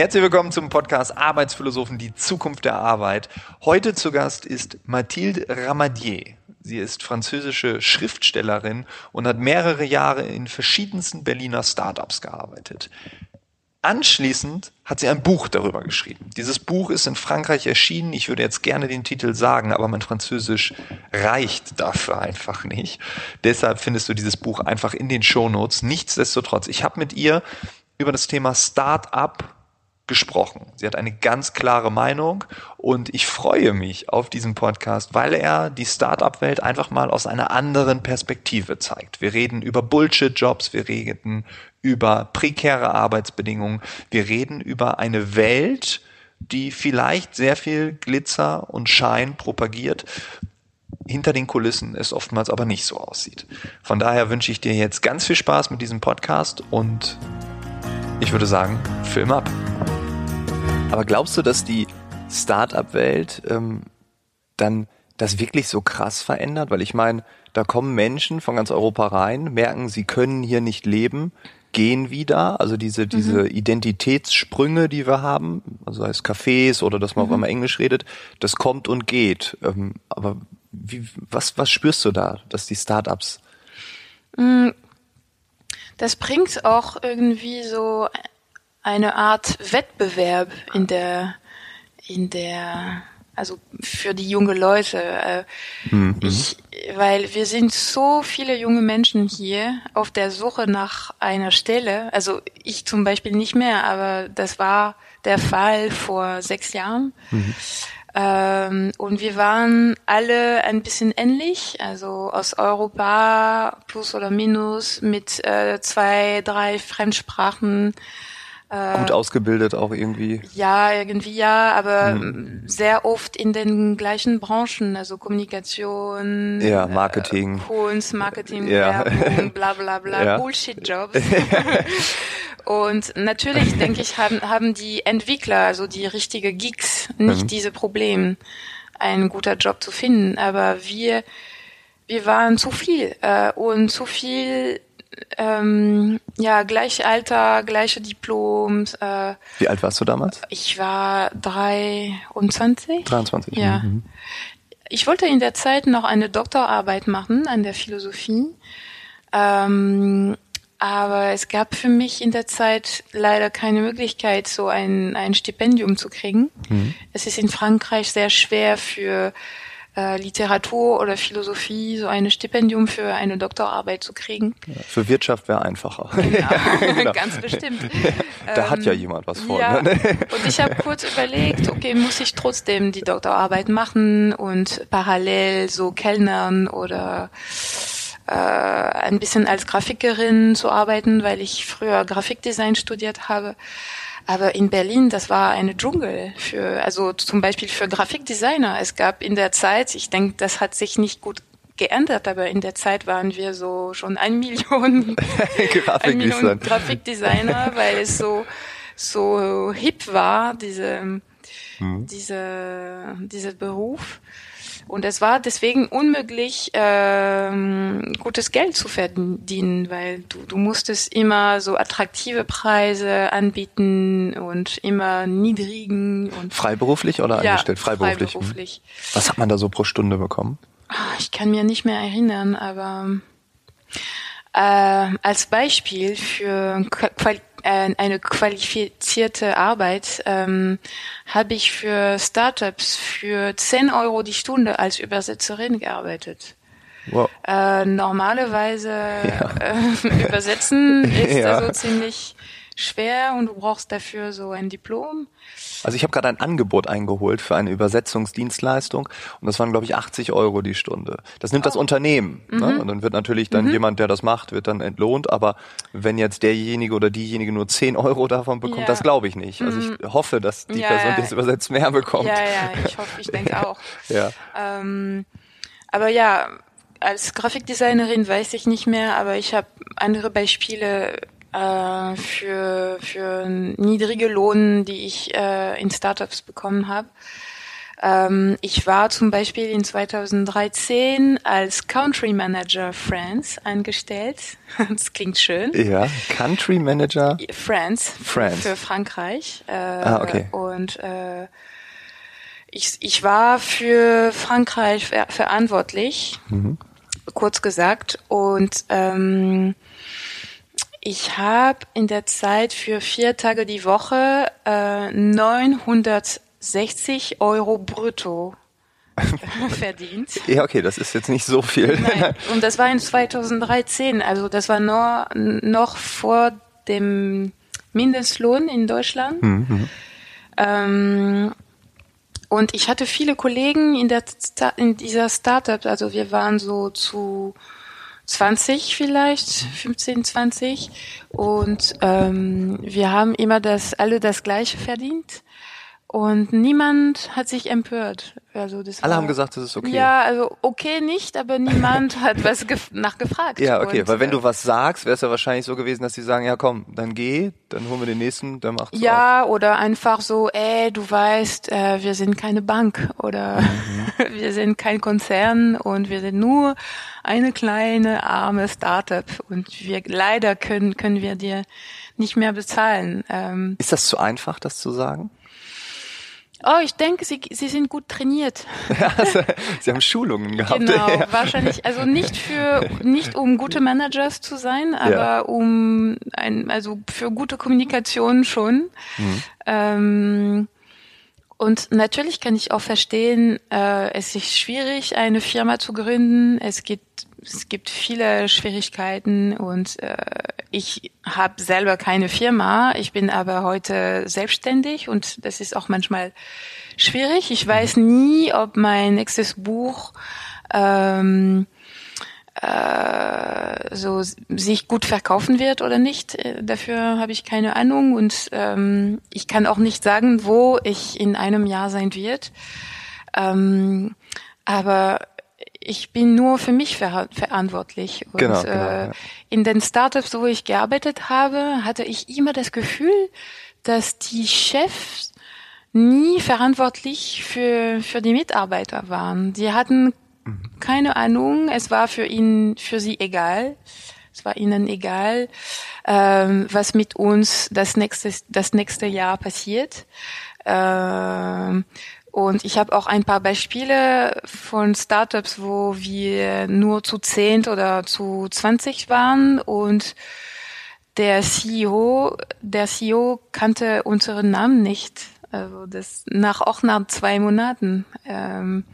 Herzlich willkommen zum Podcast Arbeitsphilosophen, die Zukunft der Arbeit. Heute zu Gast ist Mathilde Ramadier. Sie ist französische Schriftstellerin und hat mehrere Jahre in verschiedensten Berliner Startups gearbeitet. Anschließend hat sie ein Buch darüber geschrieben. Dieses Buch ist in Frankreich erschienen. Ich würde jetzt gerne den Titel sagen, aber mein Französisch reicht dafür einfach nicht. Deshalb findest du dieses Buch einfach in den Shownotes. Nichtsdestotrotz, ich habe mit ihr über das Thema Start-up gesprochen. Sie hat eine ganz klare Meinung und ich freue mich auf diesen Podcast, weil er die Startup-Welt einfach mal aus einer anderen Perspektive zeigt. Wir reden über Bullshit-Jobs, wir reden über prekäre Arbeitsbedingungen, wir reden über eine Welt, die vielleicht sehr viel Glitzer und Schein propagiert, hinter den Kulissen es oftmals aber nicht so aussieht. Von daher wünsche ich dir jetzt ganz viel Spaß mit diesem Podcast und ich würde sagen, Film ab. Aber glaubst du, dass die Start-up-Welt ähm, dann das wirklich so krass verändert? Weil ich meine, da kommen Menschen von ganz Europa rein, merken, sie können hier nicht leben, gehen wieder. Also diese, diese mhm. Identitätssprünge, die wir haben, also heißt Cafés oder dass man mhm. auf einmal Englisch redet, das kommt und geht. Ähm, aber wie, was, was spürst du da, dass die Startups? Mm, das bringt auch irgendwie so eine Art Wettbewerb in der, in der, also für die junge Leute. Mhm. Ich, weil wir sind so viele junge Menschen hier auf der Suche nach einer Stelle. Also ich zum Beispiel nicht mehr, aber das war der Fall vor sechs Jahren. Mhm. Ähm, und wir waren alle ein bisschen ähnlich, also aus Europa plus oder minus mit äh, zwei, drei Fremdsprachen Gut ausgebildet auch irgendwie. Ja, irgendwie ja, aber mhm. sehr oft in den gleichen Branchen, also Kommunikation, ja, Marketing, äh, Kunst, Marketing, ja. Werbung, bla bla bla, ja. Bullshit-Jobs. Und natürlich, denke ich, haben, haben die Entwickler, also die richtige Geeks, nicht mhm. diese Probleme, einen guter Job zu finden. Aber wir, wir waren zu viel äh, und zu viel ähm, ja, gleich Alter, gleiche Diploms. Äh, Wie alt warst du damals? Ich war 23. 23, ja. Mhm. Ich wollte in der Zeit noch eine Doktorarbeit machen an der Philosophie. Ähm, aber es gab für mich in der Zeit leider keine Möglichkeit, so ein, ein Stipendium zu kriegen. Mhm. Es ist in Frankreich sehr schwer für äh, Literatur oder Philosophie so ein Stipendium für eine Doktorarbeit zu kriegen. Für Wirtschaft wäre einfacher. Genau, genau. ganz bestimmt. Da ähm, hat ja ähm, jemand was vor. Ja. Ne? Und ich habe kurz überlegt, okay, muss ich trotzdem die Doktorarbeit machen und parallel so Kellnern oder äh, ein bisschen als Grafikerin zu arbeiten, weil ich früher Grafikdesign studiert habe. Aber in Berlin, das war eine Dschungel für, also zum Beispiel für Grafikdesigner. Es gab in der Zeit, ich denke, das hat sich nicht gut geändert, aber in der Zeit waren wir so schon ein Million, ein Million Grafikdesigner, weil es so, so hip war, diese, mhm. diese, dieser Beruf. Und es war deswegen unmöglich, ähm, gutes Geld zu verdienen, weil du, du musstest immer so attraktive Preise anbieten und immer niedrigen und freiberuflich oder ja, angestellt? Freiberuflich. freiberuflich. Was hat man da so pro Stunde bekommen? Ah, ich kann mir nicht mehr erinnern, aber äh, als Beispiel für Qual äh, eine qualifizierte Arbeit ähm, habe ich für Startups für 10 Euro die Stunde als Übersetzerin gearbeitet. Wow. Äh, normalerweise ja. äh, übersetzen ist ja. also ziemlich schwer und du brauchst dafür so ein Diplom. Also ich habe gerade ein Angebot eingeholt für eine Übersetzungsdienstleistung und das waren, glaube ich, 80 Euro die Stunde. Das nimmt oh. das Unternehmen. Ne? Mhm. Ne? Und dann wird natürlich dann mhm. jemand, der das macht, wird dann entlohnt. Aber wenn jetzt derjenige oder diejenige nur 10 Euro davon bekommt, ja. das glaube ich nicht. Also ich mhm. hoffe, dass die ja, Person, die es übersetzt, mehr bekommt. Ja, ja, ich hoffe, ich denke auch. ja. Ähm, aber ja, als Grafikdesignerin weiß ich nicht mehr, aber ich habe andere Beispiele äh, für, für niedrige Lohnen, die ich äh, in Startups bekommen habe. Ähm, ich war zum Beispiel in 2013 als Country Manager France angestellt. Das klingt schön. Ja, Country Manager France. France. Für Frankreich. Äh, Ah, okay. Und äh, ich, ich war für Frankreich ver verantwortlich, Mhm. kurz gesagt. Und ähm, ich habe in der Zeit für vier Tage die Woche äh, 960 Euro brutto verdient. Ja, okay, das ist jetzt nicht so viel. Nein. Und das war in 2013, also das war nur, noch vor dem Mindestlohn in Deutschland. Ähm, und ich hatte viele Kollegen in, der in dieser Startup, also wir waren so zu 20 vielleicht, 15, 20. Und ähm, wir haben immer das, alle das Gleiche verdient. Und niemand hat sich empört. Also das Alle war, haben gesagt, das ist okay. Ja, also okay nicht, aber niemand hat was gef nachgefragt. Ja, okay, Und, weil wenn äh, du was sagst, wäre es ja wahrscheinlich so gewesen, dass sie sagen, ja komm, dann geh, dann holen wir den nächsten, der macht's. Ja, oder einfach so, ey, du weißt, äh, wir sind keine Bank oder Mhm. wir sind kein Konzern und wir sind nur eine kleine arme Startup und wir leider können können wir dir nicht mehr bezahlen. Ähm, Ist das zu einfach, das zu sagen? Oh, ich denke, sie sie sind gut trainiert. Also, sie haben Schulungen gehabt. Genau, Ja. wahrscheinlich, also nicht für, nicht um gute Managers zu sein, aber um ein, also für gute Kommunikation schon. Mhm. Ähm, und natürlich kann ich auch verstehen, äh, es ist schwierig, eine Firma zu gründen. Es gibt, es gibt viele Schwierigkeiten und äh, ich habe selber keine Firma. Ich bin aber heute selbstständig und das ist auch manchmal schwierig. Ich weiß nie, ob mein nächstes Buch ähm, äh, so sich gut verkaufen wird oder nicht. Äh, Dafür habe ich keine Ahnung und ähm, ich kann auch nicht sagen, wo ich in einem Jahr sein wird. Ähm, aber ich bin nur für mich ver verantwortlich. Und Genau, genau, äh, ja. in den Startups, wo ich gearbeitet habe, hatte ich immer das Gefühl, dass die Chefs nie verantwortlich für, für die Mitarbeiter waren. Die hatten keine Ahnung, es war für ihn, für sie egal. Es war ihnen egal, ähm, was mit uns das nächste, das nächste Jahr passiert. Ähm, und ich habe auch ein paar Beispiele von Startups, wo wir nur zu zehn oder zu 20 waren und der CEO, der CEO kannte unseren Namen nicht. Also das nach auch nach zwei Monaten. Ähm,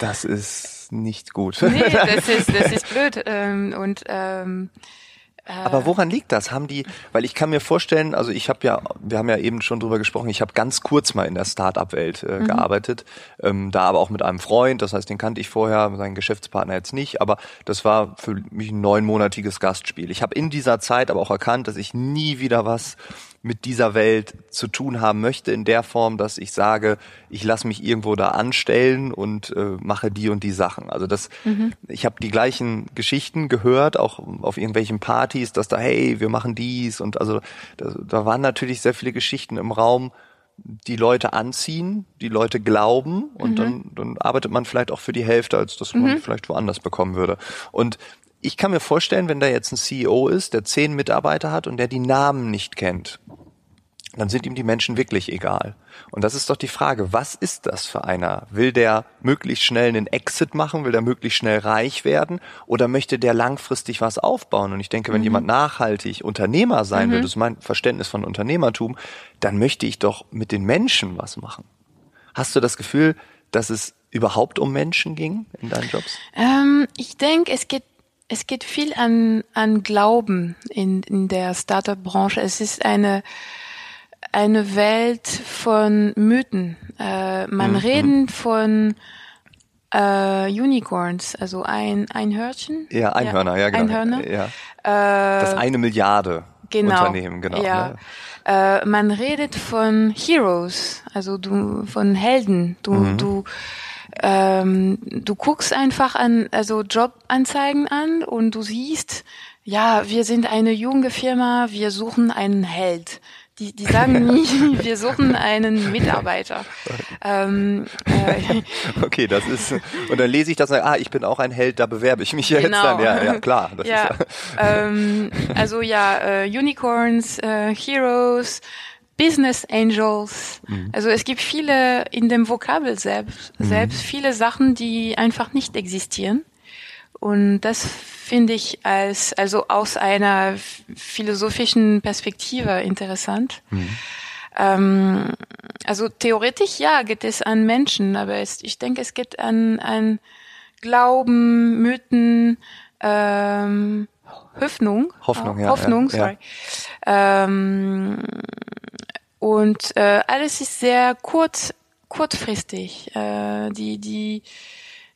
Das ist nicht gut. nee, das ist das ist blöd. Ähm, und ähm, Aber woran liegt das? Haben die, weil ich kann mir vorstellen, also ich habe ja, wir haben ja eben schon drüber gesprochen, ich habe ganz kurz mal in der Start-up-Welt äh, Mhm. gearbeitet, ähm, da aber auch mit einem Freund, das heißt, den kannte ich vorher, seinen Geschäftspartner jetzt nicht, aber das war für mich ein neunmonatiges Gastspiel. Ich habe in dieser Zeit aber auch erkannt, dass ich nie wieder was mit dieser Welt zu tun haben möchte, in der Form, dass ich sage, ich lasse mich irgendwo da anstellen und äh, mache die und die Sachen. Also das, ich habe die gleichen Geschichten gehört, auch auf irgendwelchen Partys, dass da, hey, wir machen dies und also da, da waren natürlich sehr viele Geschichten im Raum, die Leute anziehen, die Leute glauben und dann, dann arbeitet man vielleicht auch für die Hälfte, als dass man vielleicht woanders bekommen würde. Und ich kann mir vorstellen, wenn da jetzt ein CEO ist, der zehn Mitarbeiter hat und der die Namen nicht kennt, dann sind ihm die Menschen wirklich egal. Und das ist doch die Frage, was ist das für einer? Will der möglichst schnell einen Exit machen? Will der möglichst schnell reich werden? Oder möchte der langfristig was aufbauen? Und ich denke, wenn jemand nachhaltig Unternehmer sein will, das ist mein Verständnis von Unternehmertum, dann möchte ich doch mit den Menschen was machen. Hast du das Gefühl, dass es überhaupt um Menschen ging in deinen Jobs? ähm, ich denke, es geht es geht viel an an Glauben in in der Startup-Branche. Es ist eine eine Welt von Mythen. Äh, man Mhm. reden von äh, Unicorns, also ein Einhörnchen. Ja, Einhörner, ja, genau. Einhörner. Ja. Das eine Milliarde Genau. Unternehmen, genau. Ja. ne? Äh, man redet von Heroes, also du von Helden. Du Mhm. du ähm, du guckst einfach an also Jobanzeigen an und du siehst, ja, wir sind eine junge Firma, wir suchen einen Held, die, die sagen nie, wir suchen einen Mitarbeiter. Ähm, äh, okay, das ist, und dann lese ich das, ah, ich bin auch ein Held, da bewerbe ich mich jetzt genau. dann. Ja, ja klar. ja, ist, ähm, also ja, äh, Unicorns, äh, Heroes, Business Angels. Mhm. Also es gibt viele in dem Vokabel selbst, mhm. selbst viele Sachen, die einfach nicht existieren. Und das finde ich als, also aus einer philosophischen Perspektive interessant. Mhm. Ähm, also theoretisch ja geht es an Menschen, aber es, ich denke, es geht an, an Glauben, Mythen, ähm, Hoffnung. Hoffnung, ja. Hoffnung, ja, sorry. Ja. Ähm, und äh, alles ist sehr kurz, kurzfristig. Äh, die, die,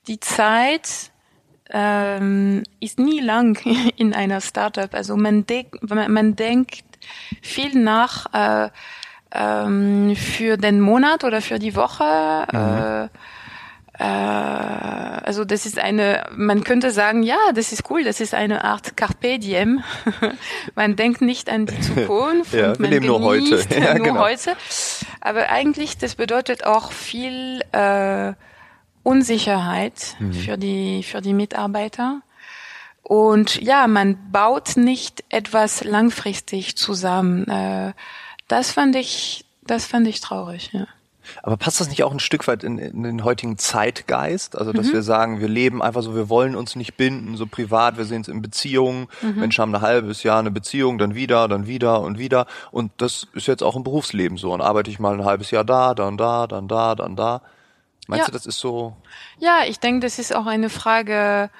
die Zeit ähm, ist nie lang in einer Startup. Also man, denk, man denkt viel nach äh, ähm, für den Monat oder für die Woche. Mhm. Äh, äh, also das ist eine, man könnte sagen, ja, das ist cool, das ist eine Art Carpe Diem. man denkt nicht an die Zukunft ja, und man genießt nur heute. Ja, nur genau. heute. Aber eigentlich, das bedeutet auch viel äh, Unsicherheit mhm. für die für die Mitarbeiter. Und ja, man baut nicht etwas langfristig zusammen. Äh, das fand ich, das fand ich traurig. Ja. Aber passt das nicht auch ein Stück weit in, in den heutigen Zeitgeist? Also, dass mhm. wir sagen, wir leben einfach so, wir wollen uns nicht binden, so privat, wir sehen es in Beziehungen. Mhm. Menschen haben ein halbes Jahr eine Beziehung, dann wieder, dann wieder und wieder. Und das ist jetzt auch im Berufsleben so. Dann arbeite ich mal ein halbes Jahr da, dann da, dann da, dann da. Meinst ja. du, das ist so? Ja, ich denke, das ist auch eine Frage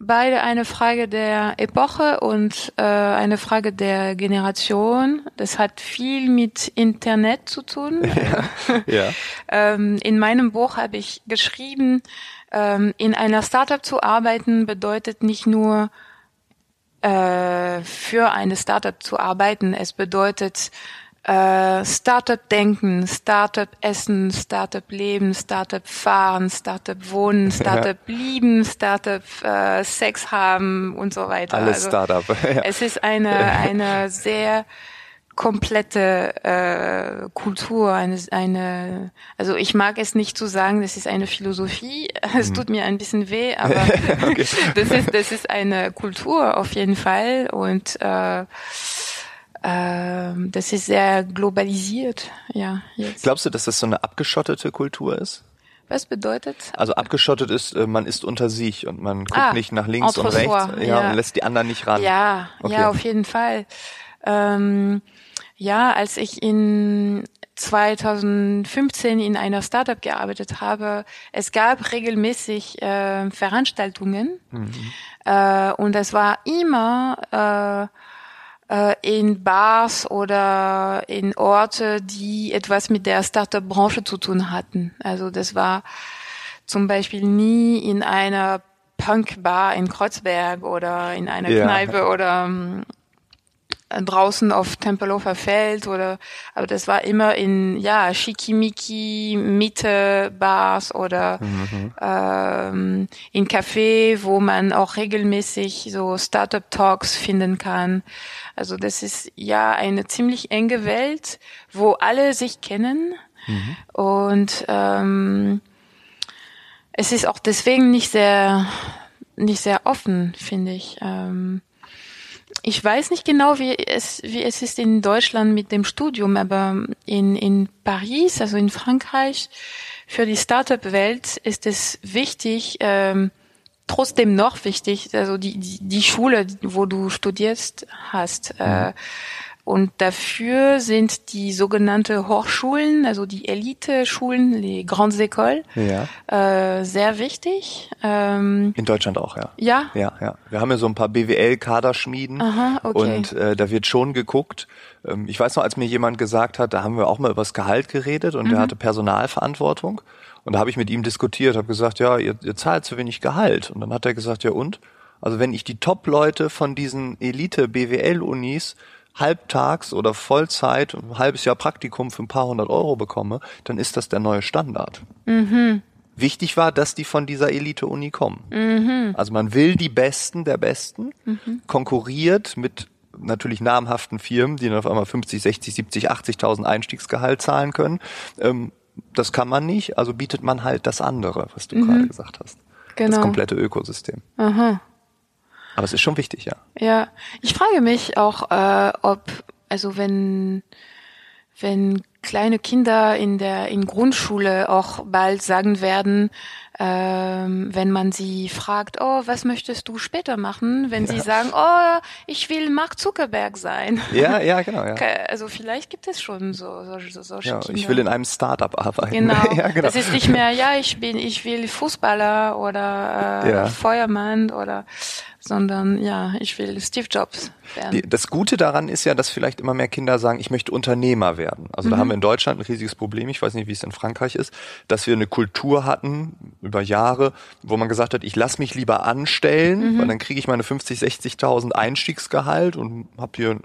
beide eine Frage der Epoche und äh, eine Frage der Generation. Das hat viel mit Internet zu tun. Ja. ja. ähm, in meinem Buch habe ich geschrieben, ähm, in einer Startup zu arbeiten bedeutet nicht nur äh, für eine Startup zu arbeiten. Es bedeutet äh, Startup-Denken, Startup-Essen, Startup-Leben, Startup-Fahren, Startup-Wohnen, Startup-Lieben, Startup-Sex äh, haben und so weiter. Alles also, Startup. ja. Es ist eine, eine sehr komplette äh, Kultur, eine, eine, also ich mag es nicht zu sagen, das ist eine Philosophie, es mhm. tut mir ein bisschen weh, aber okay. das ist das ist eine Kultur auf jeden Fall und äh, das ist sehr globalisiert, ja. Jetzt. Glaubst du, dass das so eine abgeschottete Kultur ist? Was bedeutet? Also abgeschottet ist, äh, man ist unter sich und man guckt ah, nicht nach links und rechts ja, ja, und lässt die anderen nicht ran. Ja, okay. ja, auf jeden Fall. Ähm, ja, als ich in 2015 in einer Startup gearbeitet habe, es gab regelmäßig äh, Veranstaltungen mhm. äh, und es war immer äh, äh, in Bars oder in Orte, die etwas mit der Startup-Branche zu tun hatten. Also das war zum Beispiel nie in einer Punk-Bar in Kreuzberg oder in einer ja. Kneipe oder ähm, draußen auf Tempelhofer Feld oder aber das war immer in ja Schickimicki Mitte Bars oder mhm. ähm, in Café, wo man auch regelmäßig so Startup Talks finden kann. Also das ist ja eine ziemlich enge Welt, wo alle sich kennen mhm. und ähm, es ist auch deswegen nicht sehr nicht sehr offen, finde ich. Ähm, ich weiß nicht genau, wie es, wie es ist in Deutschland mit dem Studium, aber in, in Paris, also in Frankreich, für die Startup-Welt ist es wichtig, ähm, trotzdem noch wichtig, also die, die, die Schule, wo du studierst hast. Äh, mhm. Und dafür sind die sogenannte Hochschulen, also die Elite-Schulen, die Grandes Écoles, ja. äh, sehr wichtig. Ähm, In Deutschland auch, ja. Ja? Ja, ja. Wir haben ja so ein paar BWL-Kaderschmieden okay. und äh, da wird schon geguckt. Ähm, ich weiß noch, als mir jemand gesagt hat, da haben wir auch mal über das Gehalt geredet und mhm. der hatte Personalverantwortung. Und da habe ich mit ihm diskutiert, habe gesagt, ja, ihr, ihr zahlt zu wenig Gehalt. Und dann hat er gesagt, ja und? Also wenn ich die Top-Leute von diesen Elite-BWL-Unis halbtags oder Vollzeit, ein halbes Jahr Praktikum für ein paar hundert Euro bekomme, dann ist das der neue Standard. Mhm. Wichtig war, dass die von dieser Elite-Uni kommen. Mhm. Also man will die Besten der Besten, mhm. konkurriert mit natürlich namhaften Firmen, die dann auf einmal 50, 60, 70, 80.000 Einstiegsgehalt zahlen können. Ähm, das kann man nicht, also bietet man halt das andere, was du mhm. gerade gesagt hast. Genau. Das komplette Ökosystem. Aha. Aber es ist schon wichtig, ja. Ja, ich frage mich auch, äh, ob, also wenn, wenn kleine Kinder in der in Grundschule auch bald sagen werden, ähm, wenn man sie fragt, oh, was möchtest du später machen, wenn ja. sie sagen, oh, ich will Mark Zuckerberg sein. Ja, ja, genau. Ja. Also vielleicht gibt es schon so, so, solche ja, Kinder. Ich will in einem Startup arbeiten. Genau. ja, genau. Das ist nicht mehr, ja, ich bin, ich will Fußballer oder äh. Feuermann oder sondern ja, ich will Steve Jobs werden. Das Gute daran ist ja, dass vielleicht immer mehr Kinder sagen, ich möchte Unternehmer werden. Also mhm. da haben wir in Deutschland ein riesiges Problem, ich weiß nicht, wie es in Frankreich ist, dass wir eine Kultur hatten über Jahre, wo man gesagt hat, ich lasse mich lieber anstellen, mhm. weil dann kriege ich meine 50, 60.000 Einstiegsgehalt und habe hier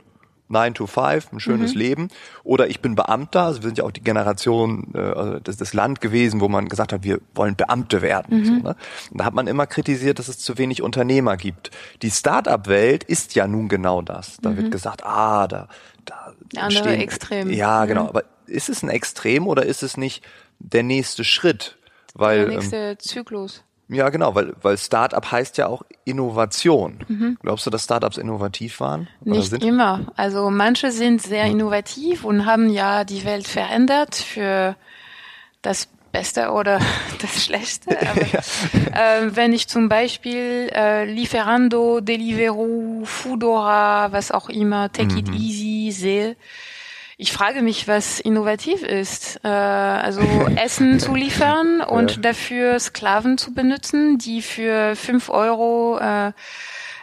9 to 5, ein schönes mhm. Leben. Oder ich bin Beamter, also wir sind ja auch die Generation, äh, also das, das Land gewesen, wo man gesagt hat, wir wollen Beamte werden. Mhm. So, ne? Und da hat man immer kritisiert, dass es zu wenig Unternehmer gibt. Die Start-up-Welt ist ja nun genau das. Da mhm. wird gesagt, ah, da, da andere stehen, Extrem. Ja, genau. Mhm. Aber ist es ein Extrem oder ist es nicht der nächste Schritt? Weil, der nächste ähm, Zyklus. Ja, genau, weil, weil Startup heißt ja auch Innovation. Mhm. Glaubst du, dass Startups innovativ waren? Nicht sind? immer. Also manche sind sehr innovativ und haben ja die Welt verändert für das Beste oder das Schlechte. Aber, ja. äh, wenn ich zum Beispiel äh, Lieferando, Deliveroo, Foodora, was auch immer, Take mhm. It Easy sehe, ich frage mich, was innovativ ist. Äh, also Essen zu liefern und ja. dafür Sklaven zu benutzen, die für fünf Euro äh,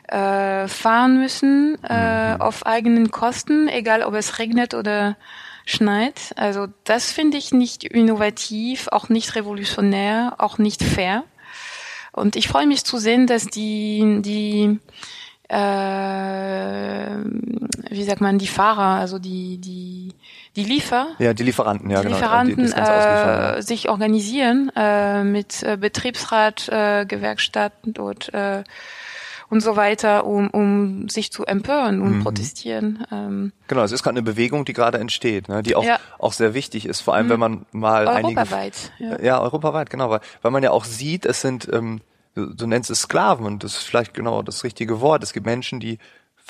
äh, fahren müssen äh, mhm. auf eigenen Kosten, egal ob es regnet oder schneit. Also das finde ich nicht innovativ, auch nicht revolutionär, auch nicht fair. Und ich freue mich zu sehen, dass die die äh, wie sagt man, die Fahrer, also die, die, die Liefer. Ja, die Lieferanten, ja, die genau. Lieferanten die, äh, sich organisieren äh, mit äh, Betriebsrat, äh, Gewerkschaften und äh, und so weiter, um, um sich zu empören und mhm. protestieren. Ähm. Genau, es ist gerade eine Bewegung, die gerade entsteht, ne, die auch, ja. auch sehr wichtig ist, vor allem mhm. wenn man mal europaweit, einige... Ja. ja, europaweit, genau, weil, weil man ja auch sieht, es sind ähm, du, du nennst es Sklaven und das ist vielleicht genau das richtige Wort. Es gibt Menschen, die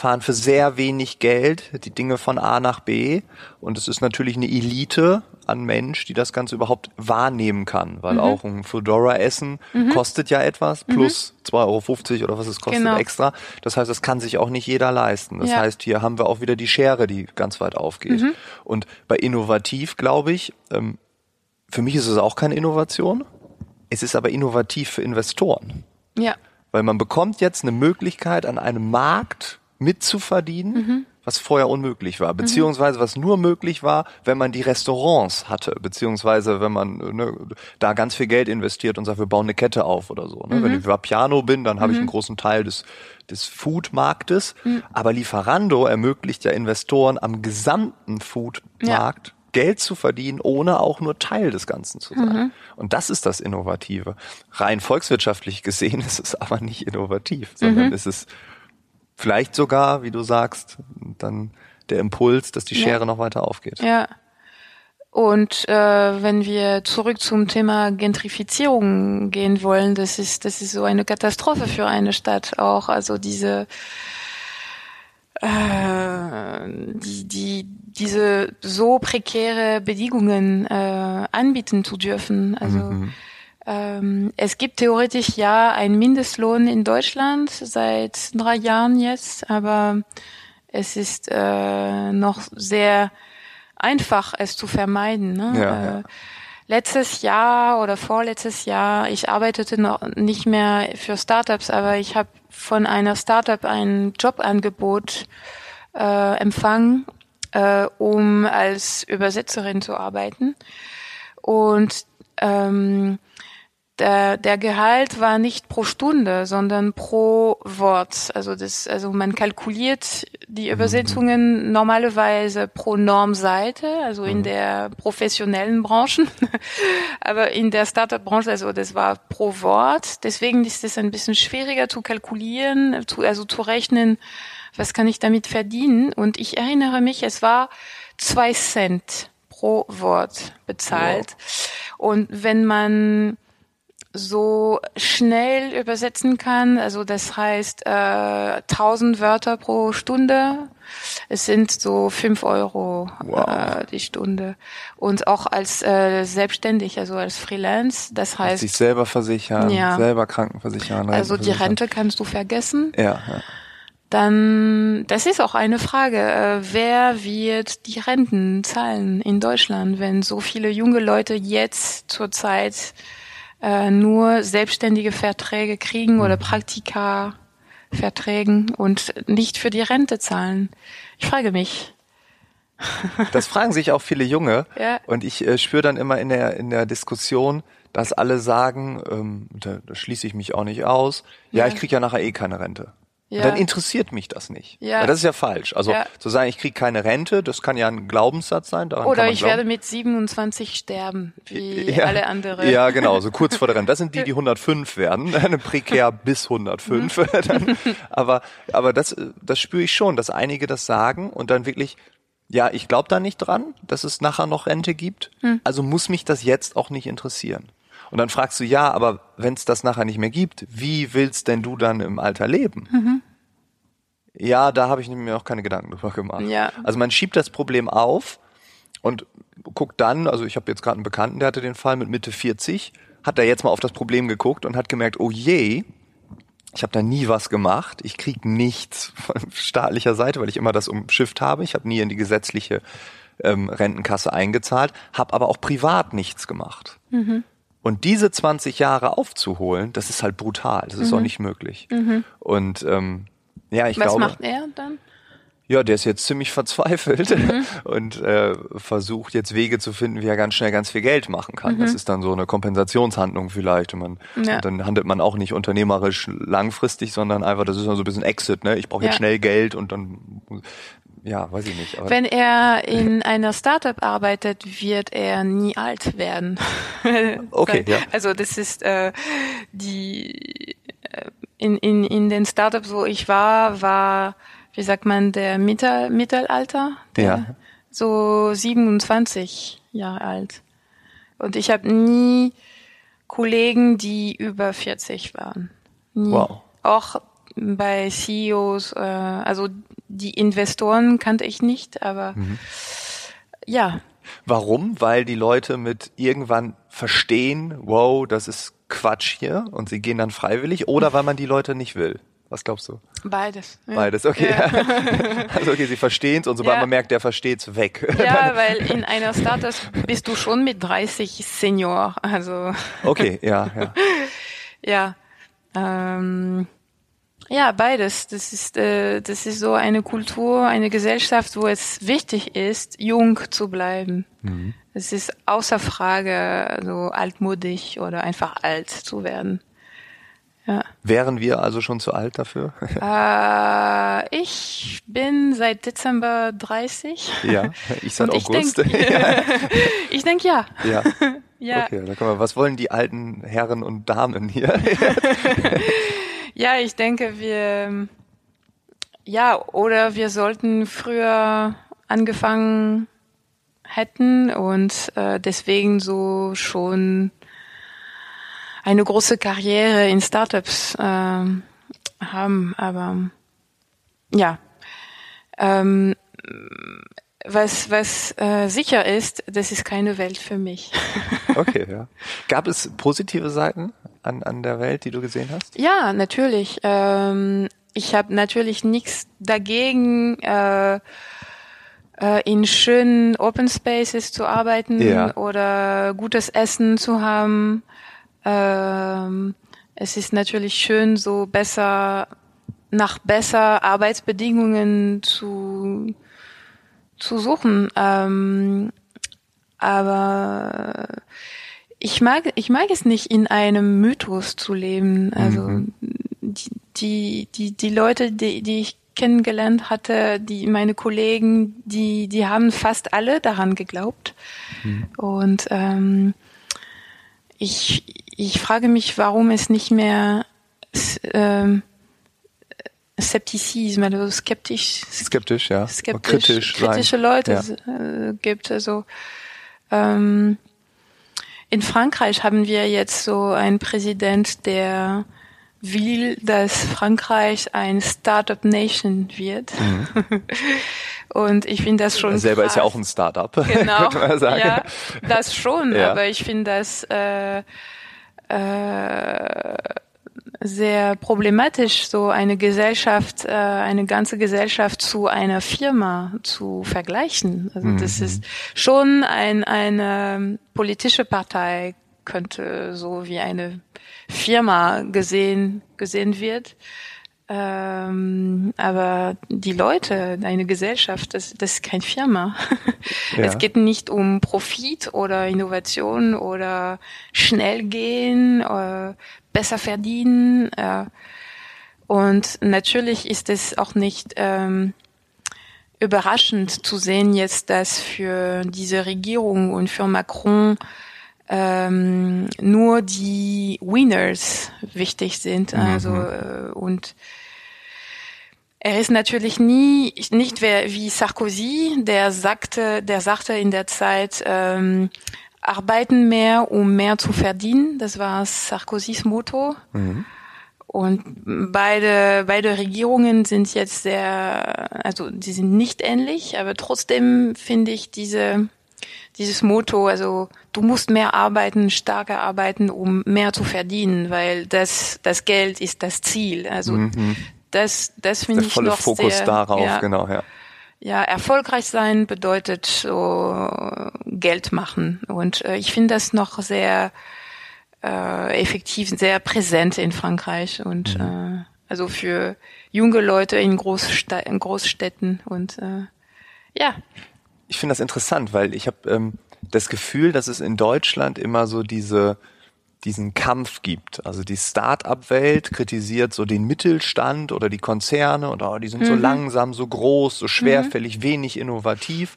fahren für sehr wenig Geld die Dinge von A nach B und es ist natürlich eine Elite an Mensch, die das Ganze überhaupt wahrnehmen kann, weil mhm. auch ein Fedora-Essen mhm. kostet ja etwas, mhm. plus mhm. 2,50 Euro oder was es kostet genau. extra. Das heißt, das kann sich auch nicht jeder leisten. Das ja. heißt, hier haben wir auch wieder die Schere, die ganz weit aufgeht. Mhm. Und bei innovativ, glaube ich, ähm, für mich ist es auch keine Innovation, es ist aber innovativ für Investoren. Ja. Weil man bekommt jetzt eine Möglichkeit, an einem Markt mitzuverdienen, mhm. was vorher unmöglich war, beziehungsweise was nur möglich war, wenn man die Restaurants hatte, beziehungsweise wenn man ne, da ganz viel Geld investiert und sagt, wir bauen eine Kette auf oder so. Ne? Mhm. Wenn ich Vapiano bin, dann habe mhm. ich einen großen Teil des des Food-Marktes, mhm. aber Lieferando ermöglicht ja Investoren am gesamten Food-Markt ja Geld zu verdienen, ohne auch nur Teil des Ganzen zu sein. Mhm. Und das ist das Innovative. Rein volkswirtschaftlich gesehen ist es aber nicht innovativ, sondern mhm. ist es vielleicht sogar, wie du sagst, dann der Impuls, dass die Schere ja. noch weiter aufgeht. Ja. Und äh, wenn wir zurück zum Thema Gentrifizierung gehen wollen, das ist das ist so eine Katastrophe für eine Stadt auch. Also diese äh, die, die diese so prekäre Bedingungen äh, anbieten zu dürfen. Also mhm. ähm, es gibt theoretisch ja einen Mindestlohn in Deutschland seit drei Jahren jetzt, aber es ist äh, noch sehr einfach, es zu vermeiden. Ne? Ja, äh, ja. Letztes Jahr oder vorletztes Jahr, ich arbeitete noch nicht mehr für Startups, aber ich habe von einer Startup ein Jobangebot äh, empfangen, äh, um als Übersetzerin zu arbeiten. Und ähm, der, der Gehalt war nicht pro Stunde, sondern pro Wort. Also das, also man kalkuliert die mhm. Übersetzungen normalerweise pro Normseite, also in mhm. der professionellen Branche, aber in der Startup-Branche, also das war pro Wort. Deswegen ist es ein bisschen schwieriger zu kalkulieren, zu, also zu rechnen, was kann ich damit verdienen? Und ich erinnere mich, es war zwei Cent pro Wort bezahlt. Wow. Und wenn man so schnell übersetzen kann. Also das heißt äh, 1000 Wörter pro Stunde. Es sind so fünf Euro wow. äh, die Stunde. Und auch als äh, selbstständig, also als Freelance, das heißt... Sich selber versichern, ja. selber Krankenversichern. Also die Rente kannst du vergessen. Ja, ja. Dann, das ist auch eine Frage, äh, wer wird die Renten zahlen in Deutschland, wenn so viele junge Leute jetzt zurzeit äh, nur selbstständige Verträge kriegen oder mhm. Praktika Verträgen und nicht für die Rente zahlen. Ich frage mich. Das fragen sich auch viele Junge. Ja. Und ich äh, spüre dann immer in der, in der Diskussion, dass alle sagen, ähm, da, da schließe ich mich auch nicht aus, ja, ja. ich kriege ja nachher eh keine Rente. Ja. Dann interessiert mich das nicht. Ja. Weil das ist ja falsch. Also ja. zu sagen, ich kriege keine Rente, das kann ja ein Glaubenssatz sein. Oder ich glauben. werde mit 27 sterben, wie ja. alle anderen. Ja, genau, so kurz vor der Rente. Das sind die, die 105 werden, eine prekär bis 105. Mhm. dann, aber aber das, das spüre ich schon, dass einige das sagen und dann wirklich ja, ich glaube da nicht dran, dass es nachher noch Rente gibt. Hm. Also muss mich das jetzt auch nicht interessieren. Und dann fragst du, ja, aber wenn es das nachher nicht mehr gibt, wie willst denn du dann im Alter leben? Mhm. Ja, da habe ich mir auch keine Gedanken drüber gemacht. Ja. Also man schiebt das Problem auf und guckt dann, also ich habe jetzt gerade einen Bekannten, der hatte den Fall mit Mitte 40, hat da jetzt mal auf das Problem geguckt und hat gemerkt, oh je, ich habe da nie was gemacht, ich krieg nichts von staatlicher Seite, weil ich immer das umschifft habe, ich habe nie in die gesetzliche ähm, Rentenkasse eingezahlt, habe aber auch privat nichts gemacht. Mhm. Und diese 20 Jahre aufzuholen, das ist halt brutal. Das ist mhm. auch nicht möglich. Mhm. Und ähm, ja, ich Was glaube. Was macht er dann? Ja, der ist jetzt ziemlich verzweifelt mhm. und äh, versucht jetzt Wege zu finden, wie er ganz schnell ganz viel Geld machen kann. Mhm. Das ist dann so eine Kompensationshandlung vielleicht. Und, man, ja. und dann handelt man auch nicht unternehmerisch langfristig, sondern einfach, das ist dann so ein bisschen Exit. Ne? Ich brauche jetzt ja. schnell Geld und dann ja, weiß ich nicht. Wenn er in einer Startup arbeitet, wird er nie alt werden. okay, ja. Also das ist äh, die äh, in, in, in den Startups, wo ich war, war, wie sagt man, der Mittel, Mittelalter. Der, ja. So 27 Jahre alt. Und ich habe nie Kollegen, die über 40 waren. Nie. Wow. Auch bei CEOs, äh, also die Investoren kannte ich nicht, aber mhm. ja. Warum? Weil die Leute mit irgendwann verstehen, wow, das ist Quatsch hier und sie gehen dann freiwillig oder weil man die Leute nicht will? Was glaubst du? Beides. Ja. Beides, okay. Ja. also okay, sie verstehen es und sobald ja. man merkt, der versteht es weg. Ja, weil in einer Startup bist du schon mit 30 Senior, also. Okay, ja, ja. ja. Ähm, ja, beides. Das ist, äh, das ist so eine Kultur, eine Gesellschaft, wo es wichtig ist, jung zu bleiben. Mhm. Es ist außer Frage, so altmodisch oder einfach alt zu werden. Ja. Wären wir also schon zu alt dafür? Äh, ich bin seit Dezember 30. Ja, ich seit August. Ich denke denk, ja. Ja. ja. Okay, dann kommen wir. Was wollen die alten Herren und Damen hier? Ja, ich denke, wir, ja, oder wir sollten früher angefangen hätten und äh, deswegen so schon eine große Karriere in Startups äh, haben. Aber ja, ähm, was, was äh, sicher ist, das ist keine Welt für mich. okay, ja. Gab es positive Seiten an, an der Welt, die du gesehen hast? Ja, natürlich. Ähm, ich habe natürlich nichts dagegen, äh, äh, in schönen Open Spaces zu arbeiten ja. oder gutes Essen zu haben. Ähm, es ist natürlich schön, so besser nach besser Arbeitsbedingungen zu zu suchen. Ähm, aber ich mag, ich mag es nicht, in einem Mythos zu leben. Also mhm. die, die, die Leute, die, die ich kennengelernt hatte, die meine Kollegen, die, die haben fast alle daran geglaubt. Mhm. Und ähm, ich, ich frage mich, warum es nicht mehr ähm, Skeptizismus, also skeptisch. Skeptisch, ja. Skeptisch, kritisch kritische sein. Leute Ja. äh, gibt. Also ähm, in Frankreich haben wir jetzt so einen Präsident, der will, dass Frankreich ein Startup Nation wird. Und ich finde das schon. Er selber ist ja krass. auch ein Startup, Genau. könnte man sagen. Ja, das schon, Ja. aber ich finde das äh, äh, sehr problematisch, so eine Gesellschaft, äh, eine ganze Gesellschaft zu einer Firma zu vergleichen. Also das Mhm. ist schon ein, eine politische Partei könnte so wie eine Firma gesehen gesehen wird. Ähm, aber die Leute, eine Gesellschaft, das, das ist kein Firma. Ja. Es geht nicht um Profit oder Innovation oder schnell gehen, äh, besser verdienen. Äh, und natürlich ist es auch nicht ähm, überraschend zu sehen jetzt, dass für diese Regierung und für Macron ähm, nur die Winners wichtig sind. Also äh, und er ist natürlich nie nicht wie Sarkozy, der sagte, der sagte in der Zeit ähm, arbeiten mehr, um mehr zu verdienen. Das war Sarkozys Motto. Und beide, beide Regierungen sind jetzt sehr, also die sind nicht ähnlich, aber trotzdem finde ich diese, dieses Motto, also du musst mehr arbeiten, stärker arbeiten, um mehr zu verdienen, weil das, das Geld ist das Ziel. Also das, das finde ich volle noch Fokus sehr, darauf, ja, genau, ja. ja, erfolgreich sein bedeutet so Geld machen. Und äh, ich finde das noch sehr äh, effektiv, sehr präsent in Frankreich und äh, also für junge Leute in, Großsta in Großstädten und äh, ja, Ich finde das interessant, weil ich habe ähm, das Gefühl, dass es in Deutschland immer so diese diesen Kampf gibt. Also die Start-up-Welt kritisiert so den Mittelstand oder die Konzerne und oh, die sind so langsam, so groß, so schwerfällig, wenig innovativ.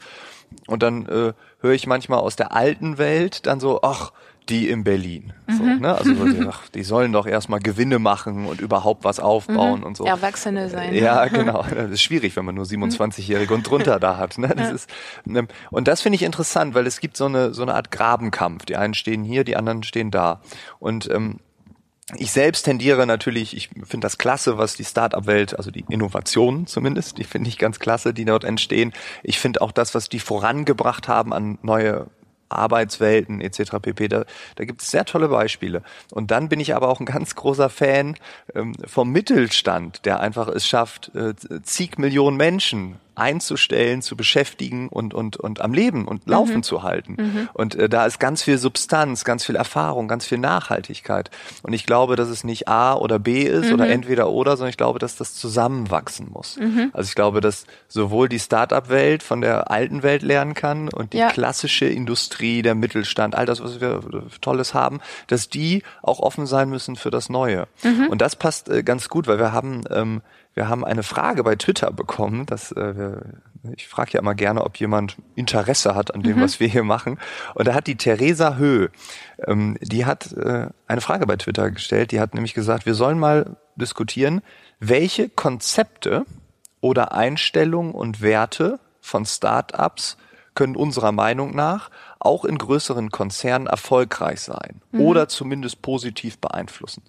Und dann äh, höre ich manchmal aus der alten Welt dann so, ach, die in Berlin. So, ne? Also so, die, ach, die sollen doch erstmal Gewinne machen und überhaupt was aufbauen und so. Erwachsene sein. Ja, genau. Das ist schwierig, wenn man nur 27-Jährige und drunter da hat. Ne? Das ist, ähm, und das finde ich interessant, weil es gibt so eine, so eine Art Grabenkampf. Die einen stehen hier, die anderen stehen da. Und ähm, ich selbst tendiere natürlich, ich finde das klasse, was die Start-up-Welt, also die Innovationen zumindest, die finde ich ganz klasse, die dort entstehen. Ich finde auch das, was die vorangebracht haben an neue Arbeitswelten etc. pp. Da, da gibt es sehr tolle Beispiele. Und dann bin ich aber auch ein ganz großer Fan ähm, vom Mittelstand, der einfach es schafft, äh, zig Millionen Menschen einzustellen, zu beschäftigen und, und, und am Leben und laufen zu halten. Und äh, da ist ganz viel Substanz, ganz viel Erfahrung, ganz viel Nachhaltigkeit. Und ich glaube, dass es nicht A oder B ist oder entweder oder, sondern ich glaube, dass das zusammenwachsen muss. Also ich glaube, dass sowohl die Start-up-Welt von der alten Welt lernen kann und die Ja. klassische Industrie, der Mittelstand, all das, was wir Tolles haben, dass die auch offen sein müssen für das Neue. Und das passt äh, ganz gut, weil wir haben ähm, wir haben eine Frage bei Twitter bekommen, dass äh, wir, ich frage ja immer gerne, ob jemand Interesse hat an dem, was wir hier machen. Und da hat die Theresa Höh, ähm, die hat äh, eine Frage bei Twitter gestellt. Die hat nämlich gesagt, wir sollen mal diskutieren, welche Konzepte oder Einstellungen und Werte von Start-ups können unserer Meinung nach auch in größeren Konzernen erfolgreich sein oder zumindest positiv beeinflussen.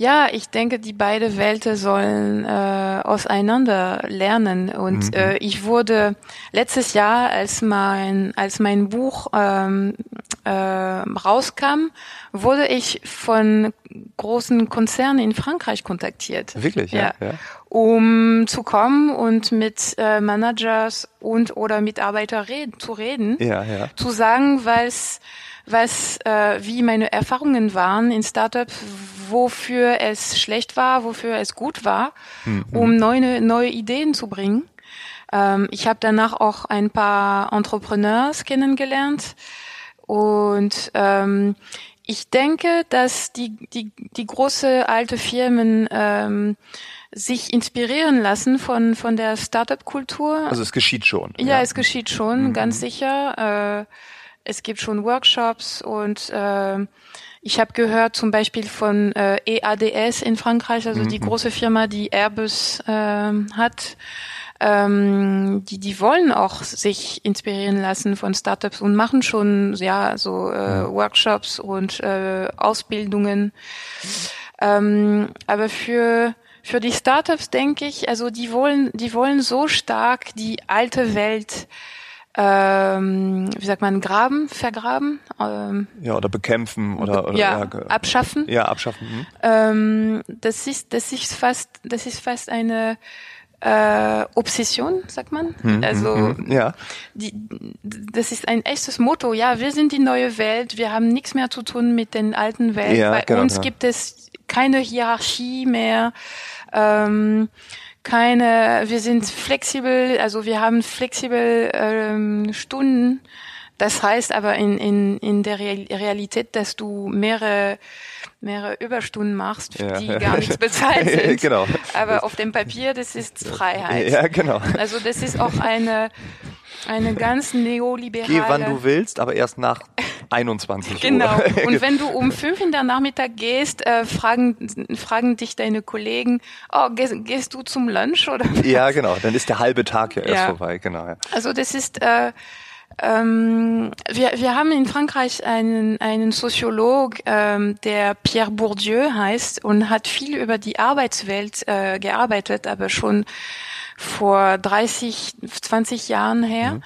Ja, ich denke, die beiden Welten sollen äh, auseinander lernen. Und äh, ich wurde letztes Jahr, als mein als mein Buch ähm, äh, rauskam, wurde ich von großen Konzernen in Frankreich kontaktiert. Wirklich, ja, ja. Um zu kommen und mit äh, Managers und oder Mitarbeiter reden, zu reden Ja, ja. zu sagen, was was äh, wie meine Erfahrungen waren in Startups, wofür es schlecht war, wofür es gut war, um neue neue Ideen zu bringen. Ähm, ich habe danach auch ein paar Entrepreneurs kennengelernt und ähm, ich denke, dass die die die große alte Firmen ähm, sich inspirieren lassen von von der Startup-Kultur. Also es geschieht schon. Ja, es geschieht schon, ganz sicher. Äh, es gibt schon Workshops und äh, ich habe gehört zum Beispiel von äh, EADS in Frankreich, also mhm. die große Firma, die Airbus äh, hat. Ähm, die, die wollen auch sich inspirieren lassen von Startups und machen schon ja so äh, Workshops und äh, Ausbildungen. Ähm, aber für für die Startups denke ich, also die wollen, die wollen so stark die alte Welt ähm, wie sagt man, graben, vergraben? Ähm, ja, oder bekämpfen oder, oder ja, ja, abschaffen. Ja, abschaffen. Hm. Ähm, das ist, das ist fast, das ist fast eine äh, Obsession, sagt man. Hm, also hm, hm, ja. Die, das ist ein echtes Motto. Ja, wir sind die neue Welt. Wir haben nichts mehr zu tun mit den alten Welt. Ja, Bei genau, uns ja. gibt es keine Hierarchie mehr. Ähm, keine, wir sind flexibel, also wir haben flexibel ähm, Stunden. Das heißt aber in, in, in der Realität, dass du mehrere mehrere Überstunden machst, ja. die gar nichts bezahlt sind. genau. Aber auf dem Papier, das ist Freiheit. Ja, genau. Also das ist auch eine eine ganz neoliberale. Geh wann du willst, aber erst nach 21 genau. Uhr. Genau. Und wenn du um fünf in der Nachmittag gehst, äh, fragen, fragen dich deine Kollegen, oh, gehst, gehst, du zum Lunch oder? Ja, genau. Dann ist der halbe Tag ja erst ja. vorbei. Genau. Ja. Also das ist äh, ähm, wir, wir haben in Frankreich einen, einen Soziolog, ähm, der Pierre Bourdieu heißt und hat viel über die Arbeitswelt äh, gearbeitet, aber schon vor 30, 20 Jahren her. Mhm.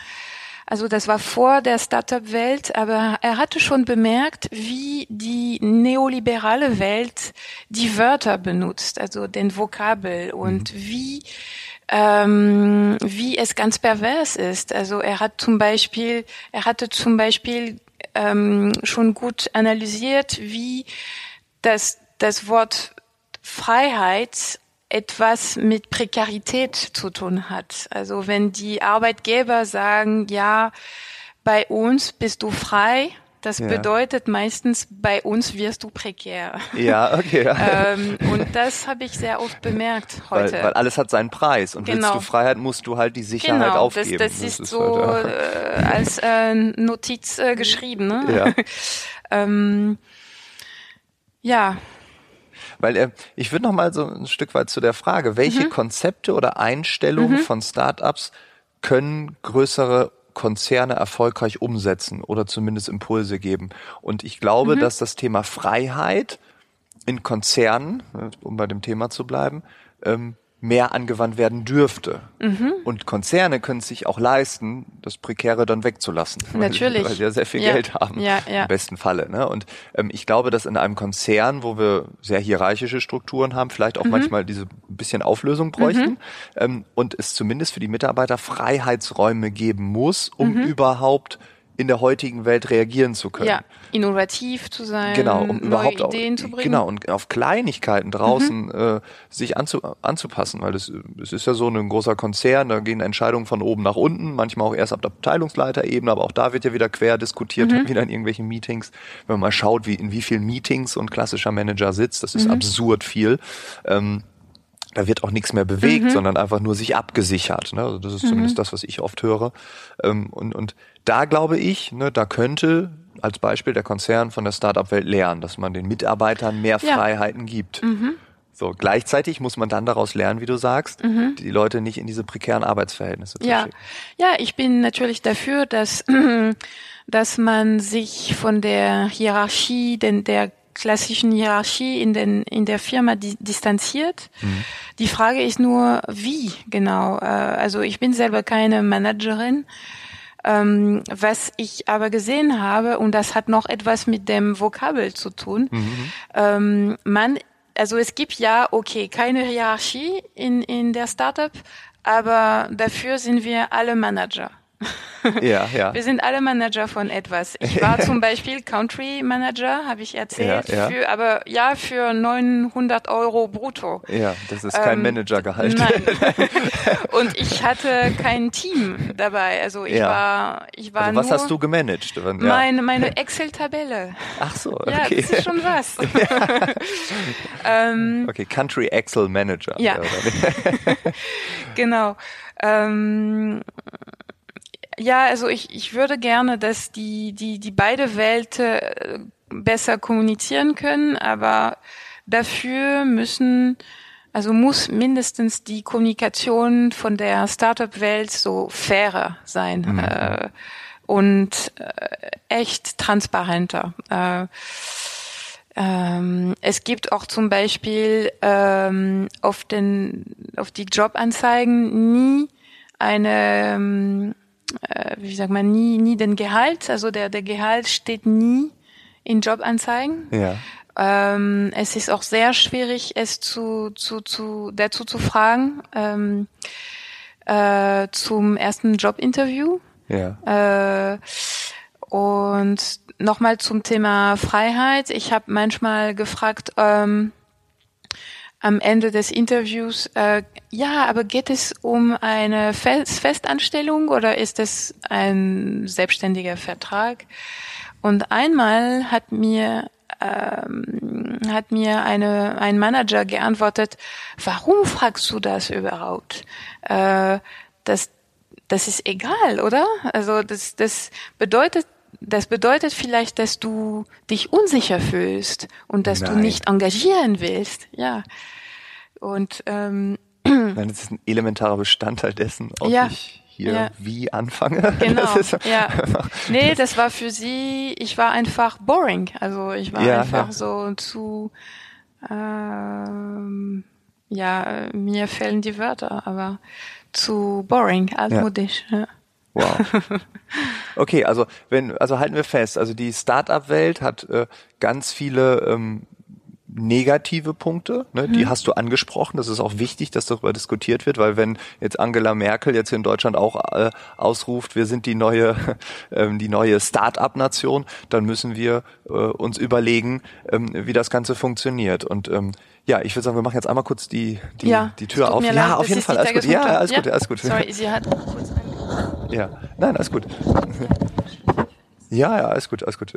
Also das war vor der Startup-Welt, aber er hatte schon bemerkt, wie die neoliberale Welt die Wörter benutzt, also den Vokabel und mhm. wie ähm, wie es ganz pervers ist. Also er hat zum Beispiel, er hatte zum Beispiel ähm, schon gut analysiert, wie das das Wort Freiheit etwas mit Prekarität zu tun hat. Also wenn die Arbeitgeber sagen, ja, bei uns bist du frei, das ja. bedeutet meistens, bei uns wirst du prekär. Ja, okay. ähm, und das habe ich sehr oft bemerkt heute. Weil, weil, alles hat seinen Preis und genau. willst du Freiheit, musst du halt die Sicherheit genau, aufgeben. Das, das, das ist, ist, so halt, äh, als äh, Notiz äh, geschrieben. Ne? Ja. ähm, ja, weil äh, ich würde noch mal so ein Stück weit zu der Frage, welche mhm. Konzepte oder Einstellungen mhm. von Startups können größere Konzerne erfolgreich umsetzen oder zumindest Impulse geben. Und ich glaube, mhm. dass das Thema Freiheit in Konzernen, um bei dem Thema zu bleiben, ähm, mehr angewandt werden dürfte. Mhm. Und Konzerne können es sich auch leisten, das Prekäre dann wegzulassen. Natürlich. Weil sie ja sehr viel ja. Geld haben. Ja, ja. Im besten Falle. Ne? Und ähm, ich glaube, dass in einem Konzern, wo wir sehr hierarchische Strukturen haben, vielleicht auch mhm. manchmal diese bisschen Auflösung bräuchten mhm. ähm, und es zumindest für die Mitarbeiter Freiheitsräume geben muss, um mhm. überhaupt in der heutigen Welt reagieren zu können. Ja, innovativ zu sein, genau, um überhaupt Ideen auch, zu bringen. Genau, und auf Kleinigkeiten draußen mhm. äh, sich anzu, anzupassen, weil es, es ist ja so ein großer Konzern, da gehen Entscheidungen von oben nach unten, manchmal auch erst ab der Abteilungsleiterebene, aber auch da wird ja wieder quer diskutiert, mhm. wieder in irgendwelchen Meetings. Wenn man mal schaut, wie in wie vielen Meetings so ein klassischer Manager sitzt, das ist mhm. absurd viel. Ähm, da wird auch nichts mehr bewegt, mhm. sondern einfach nur sich abgesichert. Ne? Also das ist mhm. zumindest das, was ich oft höre. Ähm, und, und da glaube ich, ne, da könnte als Beispiel der Konzern von der Startup-Welt lernen, dass man den Mitarbeitern mehr ja. Freiheiten gibt. Mhm. So, gleichzeitig muss man dann daraus lernen, wie du sagst, mhm. die Leute nicht in diese prekären Arbeitsverhältnisse zu ja. schicken. Ja, ich bin natürlich dafür, dass, dass man sich von der Hierarchie, denn der klassischen Hierarchie in, den, in der Firma di distanziert. Mhm. Die Frage ist nur, wie genau. Äh, also ich bin selber keine Managerin. Ähm, was ich aber gesehen habe, und das hat noch etwas mit dem Vokabel zu tun, mhm. ähm, man, also es gibt ja, okay, keine Hierarchie in, in der Startup, aber dafür sind wir alle Manager. Ja, ja. Wir sind alle Manager von etwas. Ich war zum Beispiel Country Manager, habe ich erzählt, ja, ja. Für, aber ja, für 900 Euro brutto. Ja, das ist kein ähm, Managergehalt. Nein. Und ich hatte kein Team dabei. Also ich ja. war, ich war also was nur hast du gemanagt? Meine, meine Excel-Tabelle. Ach so, okay. Ja, das ist schon was. ähm, okay, Country Excel Manager. Ja. genau. Ähm, ja, also ich, ich würde gerne, dass die, die, die beide Welten äh, besser kommunizieren können, aber dafür müssen also muss mindestens die Kommunikation von der Startup-Welt so fairer sein mhm. äh, und äh, echt transparenter. Äh, ähm, es gibt auch zum Beispiel ähm, auf den auf die Jobanzeigen nie eine ähm, äh, wie sagt man nie nie den Gehalt also der der Gehalt steht nie in Jobanzeigen ja. Ähm, es ist auch sehr schwierig, es zu, zu, zu dazu zu fragen ähm, äh, zum ersten Jobinterview. Ja. Äh, und nochmal zum Thema Freiheit. Ich habe manchmal gefragt ähm, am Ende des Interviews, äh, ja, aber geht es um eine Fest Festanstellung oder ist es ein selbstständiger Vertrag? Und einmal hat mir ähm, hat mir eine, ein Manager geantwortet, warum fragst du das überhaupt? Äh, das, das ist egal, oder? Also das, das bedeutet, das bedeutet vielleicht, dass du dich unsicher fühlst und dass Nein. du nicht engagieren willst. Ja. Und ähm, Nein, das ist ein elementarer Bestandteil dessen, ob ja. ich hier ja. wie anfange. Genau. Das ja. nee, das war für sie, ich war einfach boring. Also ich war ja, einfach so zu ähm, ja, mir fehlen die Wörter, aber zu boring, altmodisch. Ja. Wow. Okay, also wenn, also halten wir fest, also die Start-up-Welt hat äh, ganz viele ähm, negative Punkte, ne, mhm. die hast du angesprochen. Das ist auch wichtig, dass darüber diskutiert wird, weil wenn jetzt Angela Merkel jetzt hier in Deutschland auch äh, ausruft, wir sind die neue, ähm, die neue Start-up-Nation, dann müssen wir äh, uns überlegen, ähm, wie das Ganze funktioniert. Und ähm, ja, ich würde sagen, wir machen jetzt einmal kurz die die, ja, die Tür auf. Ja, leid, auf jeden Fall. Alles gut. Ja, alles ja? gut, alles gut. Sorry, sie hat kurz Ja, nein, alles gut. Ja, ja, alles gut, alles gut.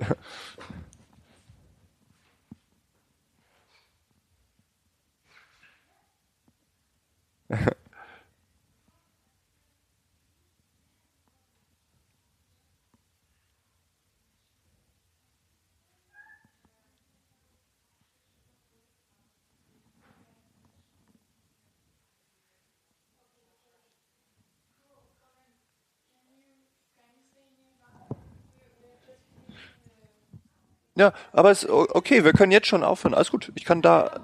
Ja, aber es okay, wir können jetzt schon aufhören. Alles gut. Ich kann da.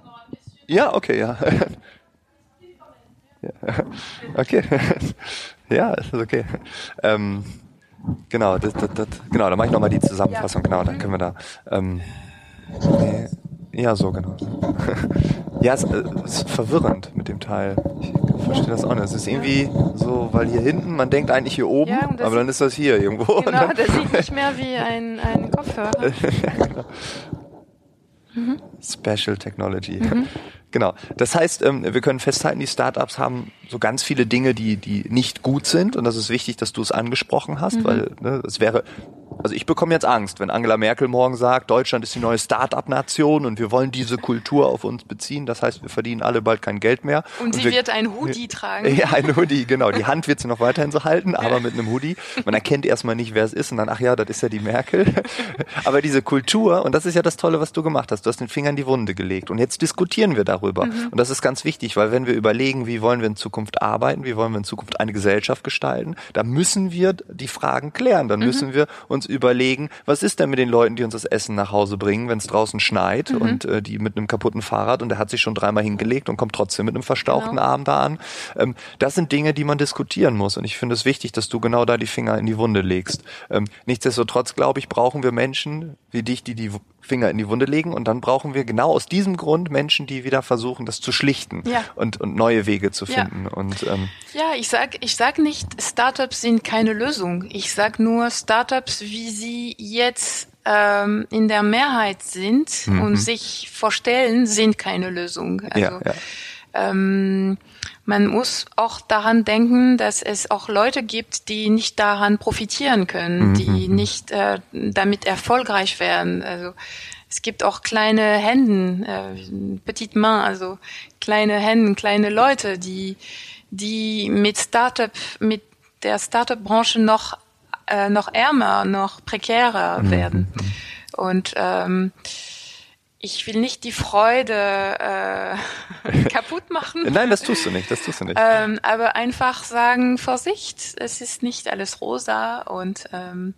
Ja, okay, ja. Okay. Ja, ist okay. Ähm, genau, das, das, das, genau, dann mache ich nochmal die Zusammenfassung, genau, dann können wir da. Ähm, ja, so genau. ja, es, äh, es ist verwirrend mit dem Teil. Ich verstehe das auch nicht. Es ist irgendwie so, weil hier hinten, man denkt eigentlich hier oben, ja, aber dann ist das hier irgendwo. Genau, das sieht nicht mehr wie ein, ein Kopfhörer. ja, genau. mhm. Special Technology. Mhm. Genau. Das heißt, ähm, wir können festhalten, die Startups haben so ganz viele Dinge, die, die nicht gut sind. Und das ist wichtig, dass du es angesprochen hast, mhm. weil ne, es wäre also ich bekomme jetzt Angst, wenn Angela Merkel morgen sagt, Deutschland ist die neue Start-up-Nation und wir wollen diese Kultur auf uns beziehen. Das heißt, wir verdienen alle bald kein Geld mehr. Und, und sie wir, wird ein Hoodie tragen. Ja, ein Hoodie, genau. Die Hand wird sie noch weiterhin so halten, aber mit einem Hoodie. Man erkennt erstmal nicht, wer es ist und dann, ach ja, das ist ja die Merkel. Aber diese Kultur, und das ist ja das Tolle, was du gemacht hast, du hast den Finger in die Wunde gelegt. Und jetzt diskutieren wir darüber. Mhm. Und das ist ganz wichtig, weil wenn wir überlegen, wie wollen wir in Zukunft arbeiten, wie wollen wir in Zukunft eine Gesellschaft gestalten, da müssen wir die Fragen klären. Dann mhm. müssen wir uns überlegen, was ist denn mit den Leuten, die uns das Essen nach Hause bringen, wenn es draußen schneit mhm. und äh, die mit einem kaputten Fahrrad und der hat sich schon dreimal hingelegt und kommt trotzdem mit einem verstauchten genau. Arm da an. Ähm, das sind Dinge, die man diskutieren muss und ich finde es wichtig, dass du genau da die Finger in die Wunde legst. Ähm, nichtsdestotrotz, glaube ich, brauchen wir Menschen wie dich, die die Finger in die Wunde legen und dann brauchen wir genau aus diesem Grund Menschen, die wieder versuchen, das zu schlichten ja. und, und neue Wege zu finden. Ja. Und ähm, ja, ich sag, ich sag nicht, Startups sind keine Lösung. Ich sag nur, Startups, wie sie jetzt ähm, in der Mehrheit sind mhm. und sich vorstellen, sind keine Lösung. Also, ja, ja. Ähm, man muss auch daran denken, dass es auch Leute gibt, die nicht daran profitieren können, mhm. die mhm. nicht äh, damit erfolgreich werden. Also es gibt auch kleine Händen, äh, Petite Main, also kleine Händen, kleine Leute, die die mit Startup, mit der Startup-Branche noch äh, noch ärmer, noch prekärer mhm. werden. Und ähm, ich will nicht die Freude äh, kaputt machen. Nein, das tust du nicht, das tust du nicht. Ähm, aber einfach sagen, Vorsicht, es ist nicht alles rosa und ähm,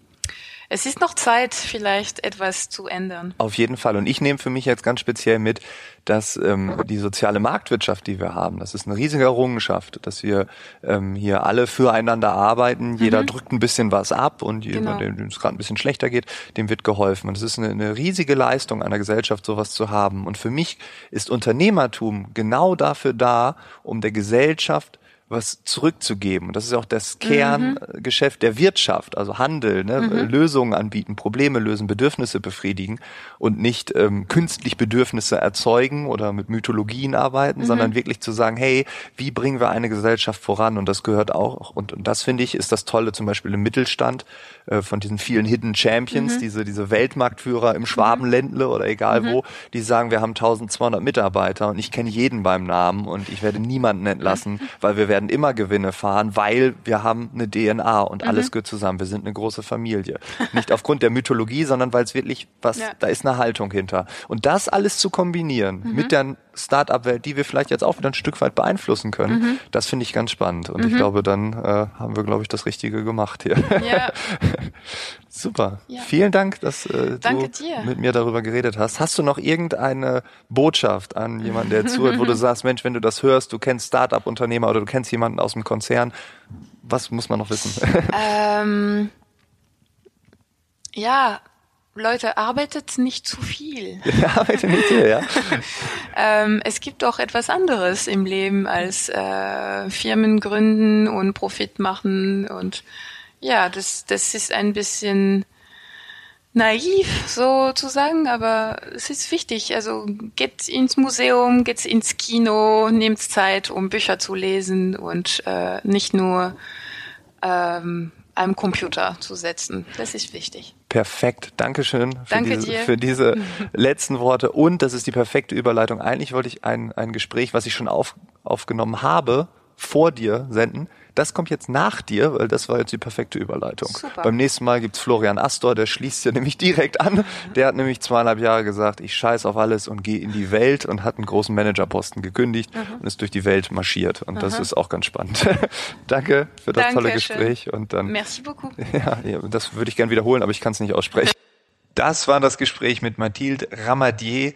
es ist noch Zeit, vielleicht etwas zu ändern. Auf jeden Fall. Und ich nehme für mich jetzt ganz speziell mit, dass ähm, die soziale Marktwirtschaft, die wir haben, das ist eine riesige Errungenschaft, dass wir ähm, hier alle füreinander arbeiten. Jeder mhm. drückt ein bisschen was ab und jemand, genau. dem es gerade ein bisschen schlechter geht, dem wird geholfen. Und es ist eine, eine riesige Leistung einer Gesellschaft, sowas zu haben. Und für mich ist Unternehmertum genau dafür da, um der Gesellschaft was zurückzugeben. Und das ist auch das Kerngeschäft mhm. der Wirtschaft, also Handel, ne? Mhm. Lösungen anbieten, Probleme lösen, Bedürfnisse befriedigen und nicht ähm, künstlich Bedürfnisse erzeugen oder mit Mythologien arbeiten, mhm. sondern wirklich zu sagen, hey, wie bringen wir eine Gesellschaft voran? Und das gehört auch, und, und das finde ich, ist das Tolle zum Beispiel im Mittelstand äh, von diesen vielen Hidden Champions, mhm. diese, diese Weltmarktführer im Schwabenländle oder egal mhm. wo, die sagen, wir haben 1200 Mitarbeiter und ich kenne jeden beim Namen und ich werde niemanden entlassen, weil wir werden immer Gewinne fahren, weil wir haben eine DNA und mhm. alles gehört zusammen. Wir sind eine große Familie. Nicht aufgrund der Mythologie, sondern weil es wirklich was, ja. da ist eine Haltung hinter. Und das alles zu kombinieren mhm. mit der Start-up-Welt, die wir vielleicht jetzt auch wieder ein Stück weit beeinflussen können, mhm. das finde ich ganz spannend. Und ich mhm. glaube, dann äh, haben wir, glaube ich, das Richtige gemacht hier. Ja. Super. Ja. Vielen Dank, dass äh, du dir. mit mir darüber geredet hast. Hast du noch irgendeine Botschaft an jemanden, der zuhört, wo du sagst, Mensch, wenn du das hörst, du kennst Start-up-Unternehmer oder du kennst jemanden aus dem Konzern, was muss man noch wissen? Ähm, ja, Leute, arbeitet nicht zu viel. Arbeitet nicht viel, ja. ähm, es gibt auch etwas anderes im Leben als äh, Firmen gründen und Profit machen und ja, das, das ist ein bisschen naiv sozusagen, aber es ist wichtig. Also geht ins Museum, geht ins Kino, nehmt Zeit, um Bücher zu lesen und äh, nicht nur ähm, am Computer zu setzen. Das ist wichtig. Perfekt. Dankeschön für, Danke diese, dir. für diese letzten Worte. Und das ist die perfekte Überleitung. Eigentlich wollte ich ein, ein Gespräch, was ich schon auf, aufgenommen habe, vor dir senden. Das kommt jetzt nach dir, weil das war jetzt die perfekte Überleitung. Super. Beim nächsten Mal gibt's Florian Astor, der schließt ja nämlich direkt an. Der hat nämlich zweieinhalb Jahre gesagt, ich scheiß auf alles und gehe in die Welt und hat einen großen Managerposten gekündigt mhm. und ist durch die Welt marschiert. Und mhm. das ist auch ganz spannend. Danke für das Danke tolle Gespräch. Und dann, Merci beaucoup. Ja, ja das würde ich gern wiederholen, aber ich kann es nicht aussprechen. Das war das Gespräch mit Mathilde Ramadier.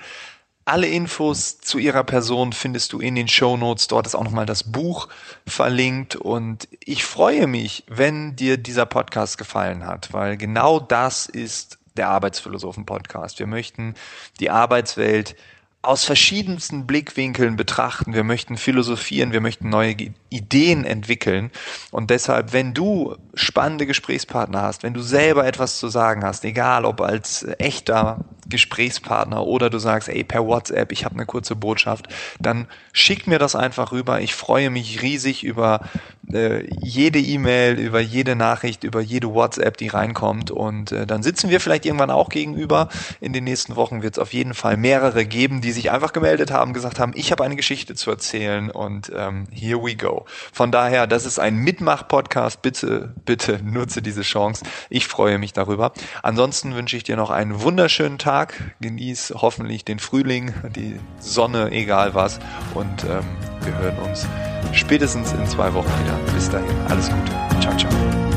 Alle Infos zu ihrer Person findest du in den Show Notes. Dort ist auch nochmal das Buch verlinkt. Und ich freue mich, wenn dir dieser Podcast gefallen hat, weil genau das ist der Arbeitsphilosophen-Podcast. Wir möchten die Arbeitswelt aus verschiedensten Blickwinkeln betrachten. Wir möchten philosophieren, wir möchten neue Ideen entwickeln. Und deshalb, wenn du spannende Gesprächspartner hast, wenn du selber etwas zu sagen hast, egal ob als echter Gesprächspartner oder du sagst, ey, per WhatsApp, ich habe eine kurze Botschaft, dann schick mir das einfach rüber. Ich freue mich riesig über äh, jede E-Mail, über jede Nachricht, über jede WhatsApp, die reinkommt. Und äh, dann sitzen wir vielleicht irgendwann auch gegenüber. In den nächsten Wochen wird es auf jeden Fall mehrere geben, die sich einfach gemeldet haben, gesagt haben, ich habe eine Geschichte zu erzählen und ähm, here we go. Von daher, das ist ein Mitmach-Podcast. Bitte, bitte nutze diese Chance. Ich freue mich darüber. Ansonsten wünsche ich dir noch einen wunderschönen Tag. Genieß hoffentlich den Frühling, die Sonne, egal was. Und ähm, wir hören uns spätestens in zwei Wochen wieder. Bis dahin, alles Gute. Ciao, ciao.